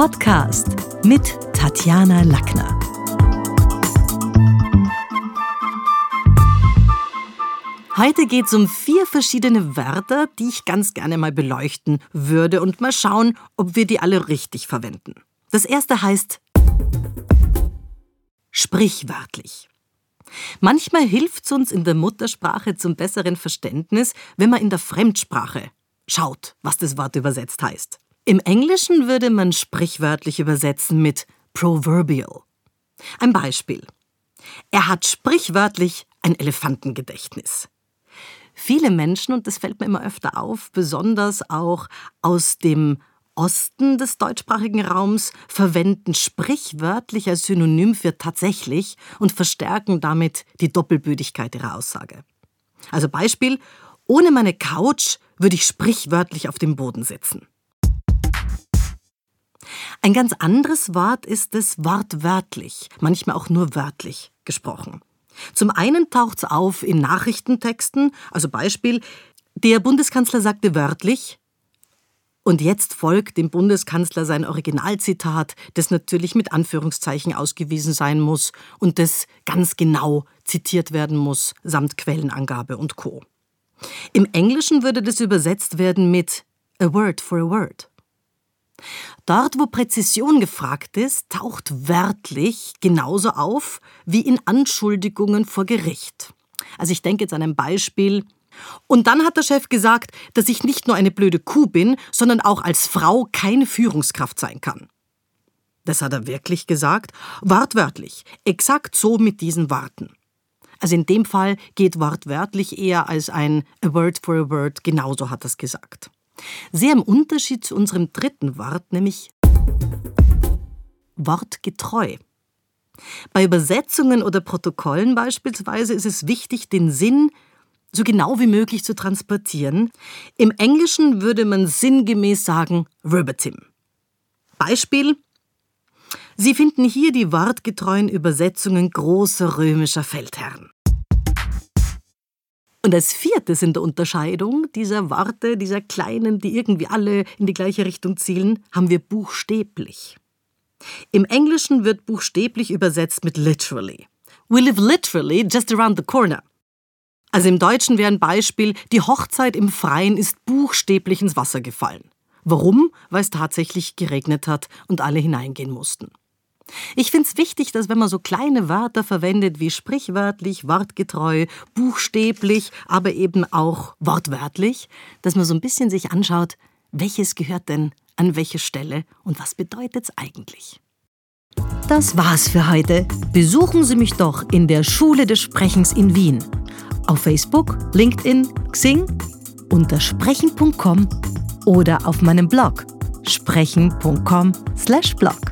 Podcast mit Tatjana Lackner. Heute geht es um vier verschiedene Wörter, die ich ganz gerne mal beleuchten würde und mal schauen, ob wir die alle richtig verwenden. Das erste heißt sprichwörtlich. Manchmal hilft es uns in der Muttersprache zum besseren Verständnis, wenn man in der Fremdsprache schaut, was das Wort übersetzt heißt. Im Englischen würde man sprichwörtlich übersetzen mit proverbial. Ein Beispiel. Er hat sprichwörtlich ein Elefantengedächtnis. Viele Menschen, und das fällt mir immer öfter auf, besonders auch aus dem Osten des deutschsprachigen Raums verwenden sprichwörtlich als Synonym für tatsächlich und verstärken damit die Doppelbödigkeit ihrer Aussage. Also Beispiel, ohne meine Couch würde ich sprichwörtlich auf dem Boden sitzen. Ein ganz anderes Wort ist es wortwörtlich, manchmal auch nur wörtlich gesprochen. Zum einen taucht es auf in Nachrichtentexten, also Beispiel, der Bundeskanzler sagte wörtlich, und jetzt folgt dem Bundeskanzler sein Originalzitat, das natürlich mit Anführungszeichen ausgewiesen sein muss und das ganz genau zitiert werden muss, samt Quellenangabe und Co. Im Englischen würde das übersetzt werden mit a word for a word. Dort, wo Präzision gefragt ist, taucht wörtlich genauso auf wie in Anschuldigungen vor Gericht. Also ich denke jetzt an ein Beispiel. Und dann hat der Chef gesagt, dass ich nicht nur eine blöde Kuh bin, sondern auch als Frau keine Führungskraft sein kann. Das hat er wirklich gesagt, wortwörtlich, exakt so mit diesen Worten. Also in dem Fall geht wortwörtlich eher als ein a word for a word, genauso hat er es gesagt. Sehr im Unterschied zu unserem dritten Wort, nämlich wortgetreu. Bei Übersetzungen oder Protokollen beispielsweise ist es wichtig, den Sinn so genau wie möglich zu transportieren. Im Englischen würde man sinngemäß sagen verbatim. Beispiel Sie finden hier die wortgetreuen Übersetzungen großer römischer Feldherren. Und als viertes in der Unterscheidung dieser Worte, dieser kleinen, die irgendwie alle in die gleiche Richtung zielen, haben wir buchstäblich. Im Englischen wird buchstäblich übersetzt mit literally. We live literally just around the corner. Also im Deutschen wäre ein Beispiel, die Hochzeit im Freien ist buchstäblich ins Wasser gefallen. Warum? Weil es tatsächlich geregnet hat und alle hineingehen mussten. Ich finde es wichtig, dass wenn man so kleine Wörter verwendet wie sprichwörtlich, wortgetreu, buchstäblich, aber eben auch wortwörtlich, dass man so ein bisschen sich anschaut, welches gehört denn an welche Stelle und was bedeutet es eigentlich. Das war's für heute. Besuchen Sie mich doch in der Schule des Sprechens in Wien. Auf Facebook, LinkedIn, Xing, unter sprechen.com oder auf meinem Blog sprechen.com/blog.